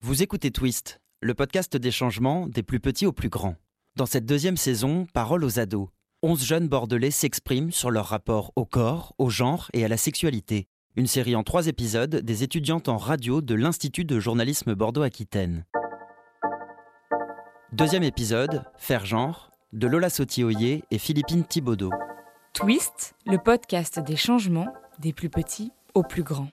Vous écoutez Twist, le podcast des changements des plus petits aux plus grands. Dans cette deuxième saison, Parole aux ados. 11 jeunes bordelais s'expriment sur leur rapport au corps, au genre et à la sexualité. Une série en trois épisodes des étudiantes en radio de l'Institut de journalisme Bordeaux-Aquitaine. Deuxième épisode, Faire genre, de Lola Sotioyer et Philippine Thibaudot. Twist, le podcast des changements des plus petits aux plus grands.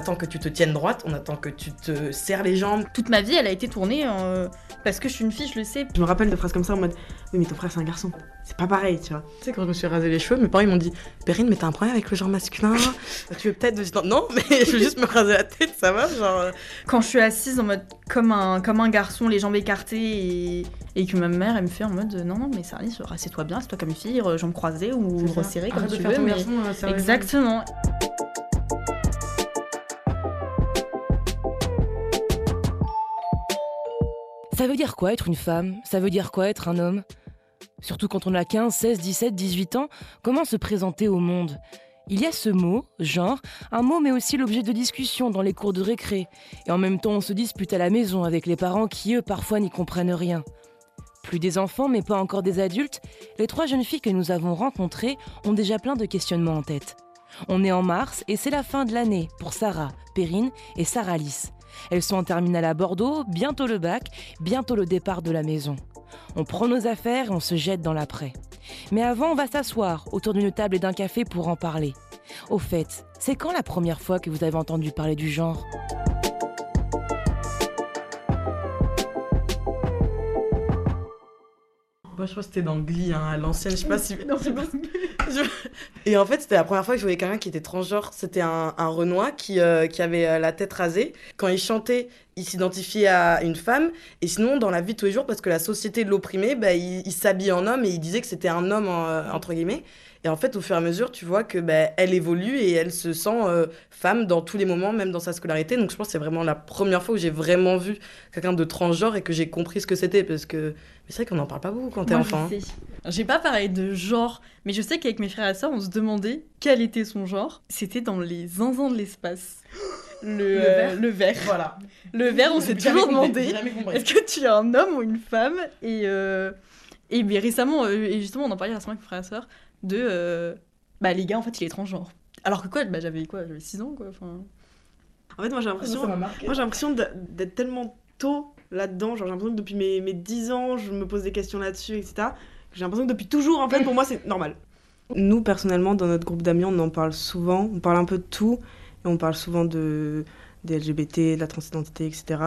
Attend que tu te tiennes droite, on attend que tu te serres les jambes. Toute ma vie, elle a été tournée euh, parce que je suis une fille, je le sais. Je me rappelle de phrases comme ça en mode Oui, mais ton frère c'est un garçon. C'est pas pareil, tu vois. Tu sais, quand je me suis rasé les cheveux, mes parents ils m'ont dit Perrine, mais t'as un problème avec le genre masculin Tu veux peut-être. Non, non, mais je veux juste me raser la tête, ça va Genre. euh, Quand je suis assise en mode comme un, comme un garçon, les jambes écartées et, et que ma mère elle me fait en mode non, non, mais Sarah, rassieds-toi bien, c'est toi comme une fille, euh, jambes croisées ou ça. resserrées comme Arrête tu veux. ton mais- garçon, euh. Exactement. Ça veut dire quoi être une femme? Ça veut dire quoi être un homme? Surtout quand on a 15, 16, 17, 18 ans, comment se présenter au monde? Il y a ce mot, genre, un mot mais aussi l'objet de discussion dans les cours de récré. Et en même temps, on se dispute à la maison avec les parents qui, eux, parfois n'y comprennent rien. Plus des enfants, mais pas encore des adultes, les trois jeunes filles que nous avons rencontrées ont déjà plein de questionnements en tête. On est en mars et c'est la fin de l'année pour Sarah, Perrine et Sarah Alice. Elles sont en terminale à Bordeaux, bientôt le bac, bientôt le départ de la maison. On prend nos affaires et on se jette dans l'après. Mais avant, on va s'asseoir autour d'une table et d'un café pour en parler. Au fait, c'est quand la première fois que vous avez entendu parler du genre? Moi, je crois que c'était dans Glee, hein, à l'ancienne, je sais pas si. Non, c'est pas Et en fait, c'était la première fois que je voyais quelqu'un qui était transgenre. C'était un, un Renoir qui, euh, qui avait euh, la tête rasée. Quand il chantait, il s'identifiait à une femme. Et sinon, dans la vie de tous les jours, parce que la société l'opprimait, bah, il, il s'habillait en homme et il disait que c'était un homme, en- euh, entre guillemets. Et en fait, au fur et à mesure, tu vois que bah, elle évolue et elle se sent euh, femme dans tous les moments, même dans sa scolarité. Donc, je pense que c'est vraiment la première fois où j'ai vraiment vu quelqu'un de transgenre et que j'ai compris ce que c'était. Parce que c'est vrai qu'on n'en parle pas beaucoup quand t'es enfant. hein. je sais. J'ai pas parlé de genre, mais je sais qu'avec mes frères et sœurs, on se demandait quel était son genre. C'était dans les zinzins de l'espace. Le, Le euh, le vert. Voilà. Le vert, on s'est toujours demandé est-ce que tu es un homme ou une femme? Et, euh, et mais récemment, et justement, on en parlait récemment avec mes frères et sœurs, de euh, bah les gars, en fait, il est transgenre. Alors que quoi, bah, j'avais quoi J'avais 6 ans quoi. Enfin, En fait, moi j'ai l'impression, m'a marqué. moi j'ai l'impression d'être tellement tôt là-dedans. Genre j'ai l'impression que depuis mes, mes 10 ans, je me pose des questions là-dessus, etc. J'ai l'impression que depuis toujours, en fait, pour moi, c'est normal. Nous, personnellement, dans notre groupe d'amis, on en parle souvent. On parle un peu de tout. Et on parle souvent de, des LGBT, de la transidentité, etc.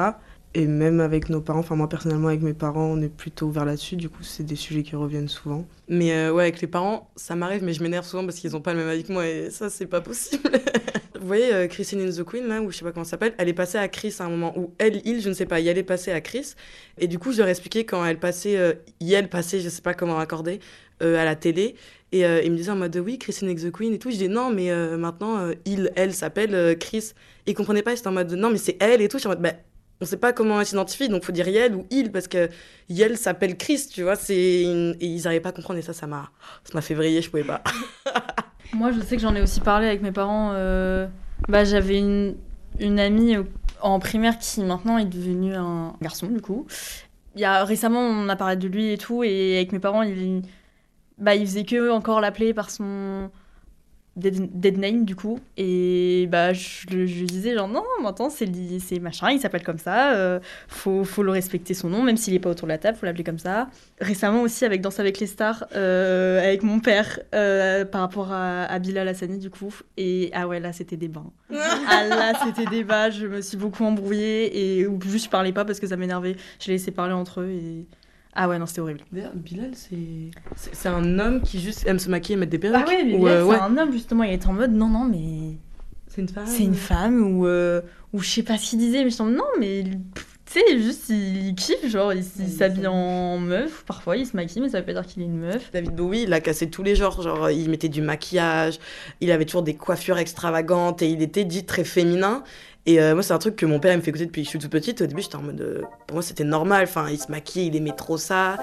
Et même avec nos parents, enfin moi personnellement avec mes parents, on est plutôt ouvert là-dessus. Du coup, c'est des sujets qui reviennent souvent. Mais euh, ouais, avec les parents, ça m'arrive, mais je m'énerve souvent parce qu'ils ont pas le même avis que moi et ça, c'est pas possible. Vous voyez, euh, Christine in the Queen, là, ou je sais pas comment ça s'appelle, elle est passée à Chris à un moment où elle, il, je ne sais pas, y allait passer à Chris. Et du coup, je leur ai expliqué quand elle passait, euh, y elle passait, je sais pas comment raccorder, euh, à la télé. Et euh, ils me disaient en mode oui, Christine in the Queen et tout. Je dis non, mais maintenant, il, elle s'appelle Chris. Ils comprenaient pas, ils étaient en mode non, mais c'est elle et tout. Je suis en mode bah, on sait pas comment elle s'identifie, donc faut dire Yel ou il, parce que Yel s'appelle Chris, tu vois. c'est Et ils arrivaient pas à comprendre, et ça, ça m'a ça m'a fait vriller, je pouvais pas. Moi, je sais que j'en ai aussi parlé avec mes parents. euh, Bah, j'avais une, une amie en primaire qui maintenant est devenue un garçon, du coup. Il y a, récemment, on a parlé de lui et tout, et avec mes parents, il, bah, il faisait que encore l'appeler par son dead, dead name, du coup. Et bah, je, disais, genre, non, maintenant, c'est c'est machin, il s'appelle comme ça, euh, faut, faut le respecter son nom, même s'il est pas autour de la table, faut l'appeler comme ça. Récemment aussi, avec Danse avec les stars, euh, avec mon père, euh, par rapport à, à Bilal Hassani, du coup. Et ah ouais, là, c'était des bains. ah là, c'était des bains, je me suis beaucoup embrouillée, et ou juste je parlais pas parce que ça m'énervait. Je les laissais parler entre eux, et. Ah ouais, non, c'était horrible. D'ailleurs, Bilal, c'est un homme qui juste aime se maquiller et mettre des perruques. Ah ouais, Bilal, euh, c'est ouais. un homme, justement, il était en mode, non, non, mais. C'est une femme. c'est une femme ou euh, ou je sais pas ce qu'il disait mais je sens non mais pff, tu sais juste il, kiffe genre il, s'habille s'habille. en meuf parfois il se maquille mais ça veut pas dire qu'il est une meuf David Bowie, il a cassé tous les genres. Genre, il mettait du maquillage, il avait toujours des coiffures extravagantes et il était dit très féminin. Et euh, moi, c'est un truc que mon père il me fait écouter depuis que je suis toute petite. Au début, j'étais en mode. euh, pour moi, c'était normal. Enfin, il se maquillait, il aimait trop ça.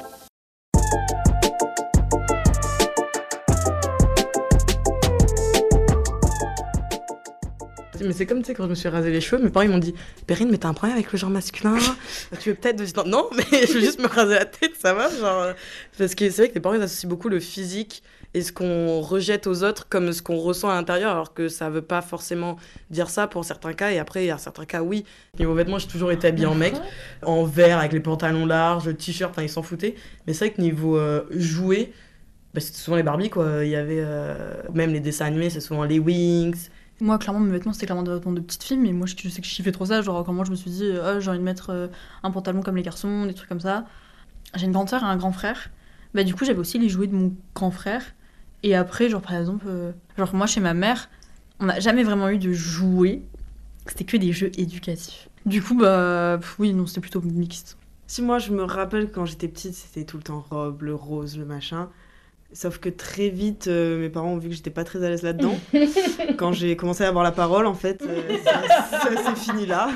Mais c'est comme, tu sais, quand je me suis rasé les cheveux, mes parents ils m'ont dit Perrine, mais t'as un problème avec le genre masculin Tu veux peut-être. Non, mais je veux juste me raser la tête, ça va genre, Parce que c'est vrai que les parents ils associent beaucoup le physique et ce qu'on rejette aux autres comme ce qu'on ressent à l'intérieur, alors que ça veut pas forcément dire ça pour certains cas. Et après, il y a certains cas, oui. Niveau vêtements, j'ai toujours été habillée en mec, en vert, avec les pantalons larges, t-shirt, enfin, ils s'en foutaient. Mais c'est vrai que niveau euh, jouets, bah, c'était souvent les Barbie, quoi. Il y avait euh, même les dessins animés, c'est souvent les Wings. Moi, clairement, mes vêtements, c'était clairement de petite fille, mais moi, je, sais que je kiffais trop ça. Genre, moi, je me suis dit, Ah, j'ai envie de mettre euh, un pantalon comme les garçons, des trucs comme ça. J'ai une grande sœur et un grand frère. Bah, du coup, j'avais aussi les jouets de mon grand frère. Et après, genre, par exemple, euh, genre, moi, chez ma mère, on n'a jamais vraiment eu de jouets. C'était que des jeux éducatifs. Du coup, bah, oui, non, c'était plutôt mixte. Si moi je me rappelle quand j'étais petite, c'était tout le temps robe, le rose, le machin. Sauf que très vite, euh, mes parents ont vu que j'étais pas très à l'aise là-dedans. quand j'ai commencé à avoir la parole, en fait, euh, ça, ça s'est fini là.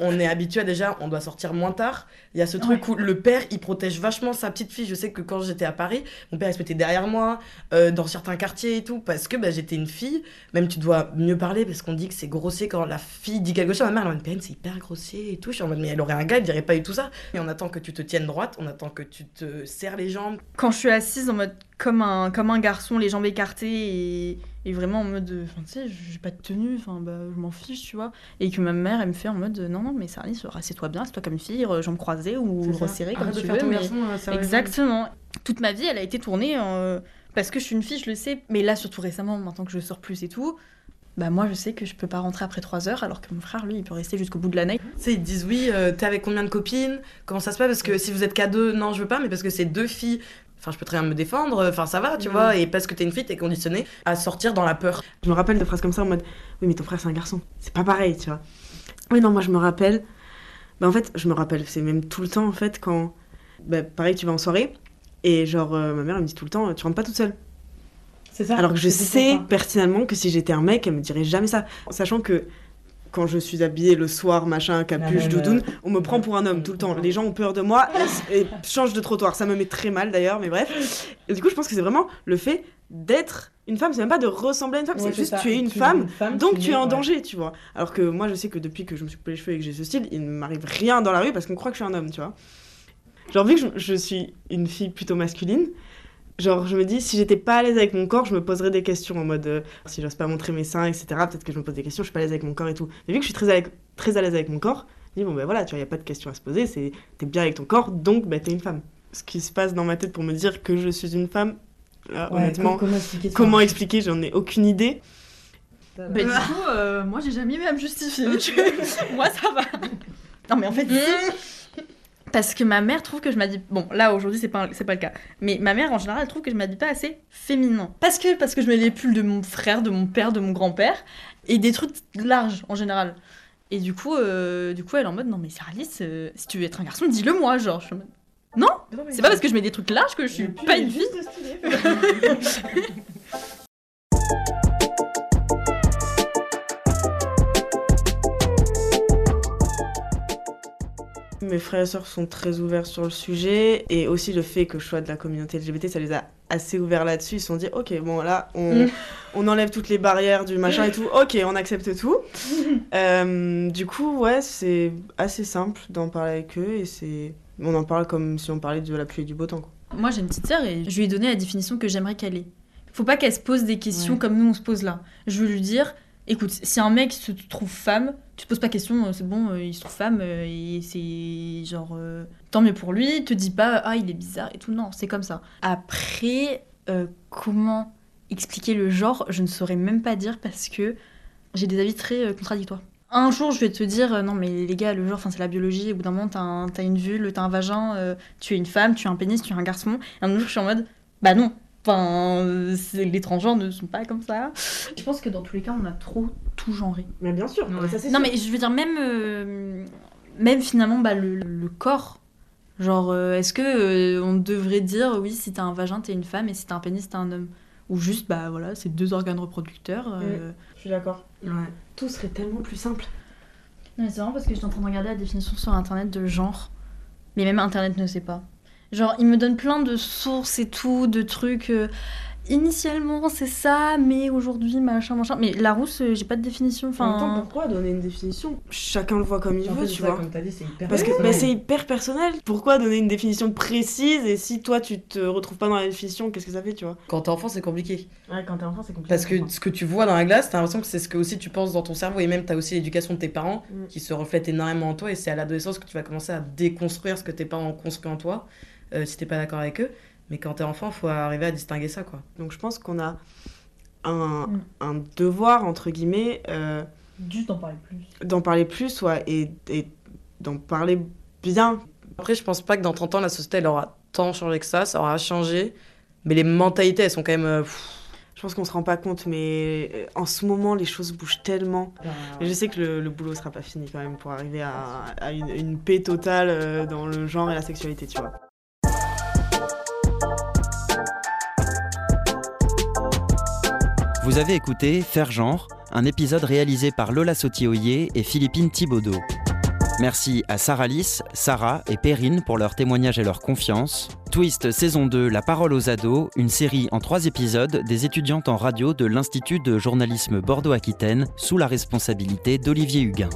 On est habitué à déjà, on doit sortir moins tard. Il y a ce truc où le père, il protège vachement sa petite fille. Je sais que quand j'étais à Paris, mon père, il se mettait derrière moi, euh, dans certains quartiers et tout, parce que bah, j'étais une fille. Même tu dois mieux parler, parce qu'on dit que c'est grossier quand la fille dit quelque chose. Ma mère, elle mode, Perrine, c'est hyper grossier et tout. Je suis en mode, mais elle aurait un gars, elle dirait pas du tout ça. Et on attend que tu te tiennes droite, on attend que tu te serres les jambes. Quand je suis assise en mode comme un, comme un garçon, les jambes écartées et, et vraiment en mode, enfin, tu sais, j'ai pas de tenue, enfin, bah, je m'en fiche, tu vois. Et que ma mère, elle me fait en mode, non, non, mais Sarlis, assieds-toi bien, assieds-toi comme une fille, jambes croisées ou resserrées, comme tu veux. mais- euh, Exactement. Toute ma vie, elle a été tournée parce que je suis une fille, je le sais. Mais là, surtout récemment, maintenant que je sors plus et tout, bah moi, je sais que je peux pas rentrer après 3 heures, alors que mon frère, lui, il peut rester jusqu'au bout de l'année. Tu sais, ils te disent oui, euh, t'es avec combien de copines? Comment ça se passe? Parce que si vous êtes qu'à deux, non, je veux pas, mais parce que c'est deux filles. Enfin, je peux très bien me défendre, enfin, ça va, tu Mhm. vois. Et parce que t'es une fille, t'es conditionnée à sortir dans la peur. Je me rappelle de phrases comme ça en mode Oui, mais ton frère, c'est un garçon. C'est pas pareil, tu vois. Oui, non, moi, je me rappelle. Bah, en fait, je me rappelle, c'est même tout le temps, en fait, quand. Bah, pareil, tu vas en soirée. Et genre, euh, ma mère, elle me dit tout le temps Tu rentres pas toute seule. C'est ça. Alors que je sais personnellement que si j'étais un mec, elle me dirait jamais ça. Sachant que quand je suis habillée le soir, machin, capuche, doudoune, on me prend pour un homme tout le temps. Les gens ont peur de moi et, et changent de trottoir. Ça me met très mal d'ailleurs, mais bref. Et du coup, je pense que c'est vraiment le fait d'être une femme. C'est même pas de ressembler à une femme, c'est juste tu es une femme, donc tu es en danger, tu vois. Alors que moi, je sais que depuis que je me suis coupé les cheveux et que j'ai ce style, il ne m'arrive rien dans la rue parce qu'on croit que je suis un homme, tu vois. Genre, vu que je, je suis une fille plutôt masculine, genre, je me dis, si j'étais pas à l'aise avec mon corps, je me poserais des questions en mode, euh, si j'ose pas montrer mes seins, etc., peut-être que je me pose des questions, je suis pas à l'aise avec mon corps et tout. Mais vu que je suis très à l'aise, très à l'aise avec mon corps, je dis, bon, ben voilà, tu vois, y a pas de questions à se poser, c'est, t'es bien avec ton corps, donc, ben, t'es une femme. Ce qui se passe dans ma tête pour me dire que je suis une femme, là, honnêtement, comment expliquer, j'en ai aucune idée. Bah, du coup, euh, moi, j'ai jamais eu à me justifier. moi, ça va. Non, mais en fait, si. Parce que ma mère trouve que je m'habille. Bon, là aujourd'hui c'est pas c'est pas le cas. Mais ma mère en général elle trouve que je m'habille pas assez féminin. Parce que parce que je mets les pulls de mon frère, de mon père, de mon grand-père et des trucs larges en général. Et du coup euh, du coup elle est en mode non mais Saralice, euh, si tu veux être un garçon dis-le moi genre. Je mode, Non, c'est pas parce que je mets des trucs larges que je suis pas une fille. Mes frères et sœurs sont très ouverts sur le sujet et aussi le fait que je sois de la communauté LGBT, ça les a assez ouverts là-dessus. Ils se sont dit, ok, bon là, on, Mm. on enlève toutes les barrières du machin et tout, ok, on accepte tout. Euh, du coup, ouais, c'est assez simple d'en parler avec eux et c'est. On en parle comme si on parlait de la pluie et du beau temps. Quoi. Moi, j'ai une petite sœur et je lui ai donné la définition que j'aimerais qu'elle ait. Faut pas qu'elle se pose des questions Ouais. comme nous on se pose là. Je veux lui dire, écoute, si un mec se trouve femme, tu te poses pas question, euh, c'est bon, euh, il se trouve femme euh, et c'est genre tant mieux pour lui. Te dis pas ah il est bizarre et tout. Non, c'est comme ça. Après, comment expliquer le genre, je ne saurais même pas dire parce que j'ai des avis très contradictoires. Un jour, je vais te dire, non, mais les gars, le genre, c'est la biologie. Au bout d'un moment, t'as un- t'as une vulve, t'as un vagin, tu es une femme, tu as un pénis, tu es un garçon. Et un jour, je suis en mode, bah non. Enfin, les transgenres ne sont pas comme ça. Je pense que dans tous les cas, on a trop tout genré. Mais bien sûr, Ouais. ça c'est Non, mais je veux dire, même, euh, même finalement, bah, le, le corps. Genre, euh, est-ce que euh, on devrait dire, oui, si t'as un vagin, t'es une femme, et si t'as un pénis, t'es un homme? Ou juste, bah voilà, c'est deux organes reproducteurs. euh, Je suis d'accord. Ouais. Tout serait tellement plus simple. Non, mais c'est vraiment parce que j'étais en train de regarder la définition sur internet de genre. Mais même internet ne sait pas. Genre, il me donne plein de sources et tout, de trucs. euh, initialement c'est ça, mais aujourd'hui machin machin. Mais Larousse, euh, j'ai pas de définition. En même temps, Enfin, pourquoi donner une définition? Chacun le voit comme il En veut, fait, tu ça, vois. Comme t'as dit, c'est hyper Parce que bah, c'est hyper personnel. Pourquoi donner une définition précise et si toi tu te retrouves pas dans la définition, qu'est-ce que ça fait, tu vois? Quand t'es enfant, c'est compliqué. Ouais, quand t'es enfant, c'est compliqué. Parce que ce que tu vois dans la glace, t'as l'impression que c'est ce que aussi tu penses dans ton cerveau. Et même, t'as aussi l'éducation de tes parents Mm. qui se reflète énormément en toi. Et c'est à l'adolescence que tu vas commencer à déconstruire ce que tes parents ont construit en toi, euh, si t'es pas d'accord avec eux. Mais quand t'es enfant, faut arriver à distinguer ça, quoi. Donc je pense qu'on a un, Mm. un devoir, entre guillemets, euh, juste d'en parler plus. d'en parler plus, ouais, et, et d'en parler bien. Après, je pense pas que dans 30 ans, la société, elle aura tant changé que ça. Ça aura changé. Mais les mentalités, elles sont quand même. euh, pff, Je pense qu'on se rend pas compte, mais euh, en ce moment, les choses bougent tellement. Et je sais que le, le boulot sera pas fini quand même pour arriver à, à une, une paix totale dans le genre et la sexualité, tu vois. Vous avez écouté Faire genre, un épisode réalisé par Lola Sotioyer et Philippine Thibaudot. Merci à Sarah Lys, Sarah et Perrine pour leur témoignage et leur confiance. Twist saison 2, La parole aux ados, une série en trois épisodes des étudiantes en radio de l'Institut de journalisme Bordeaux-Aquitaine sous la responsabilité d'Olivier Huguin.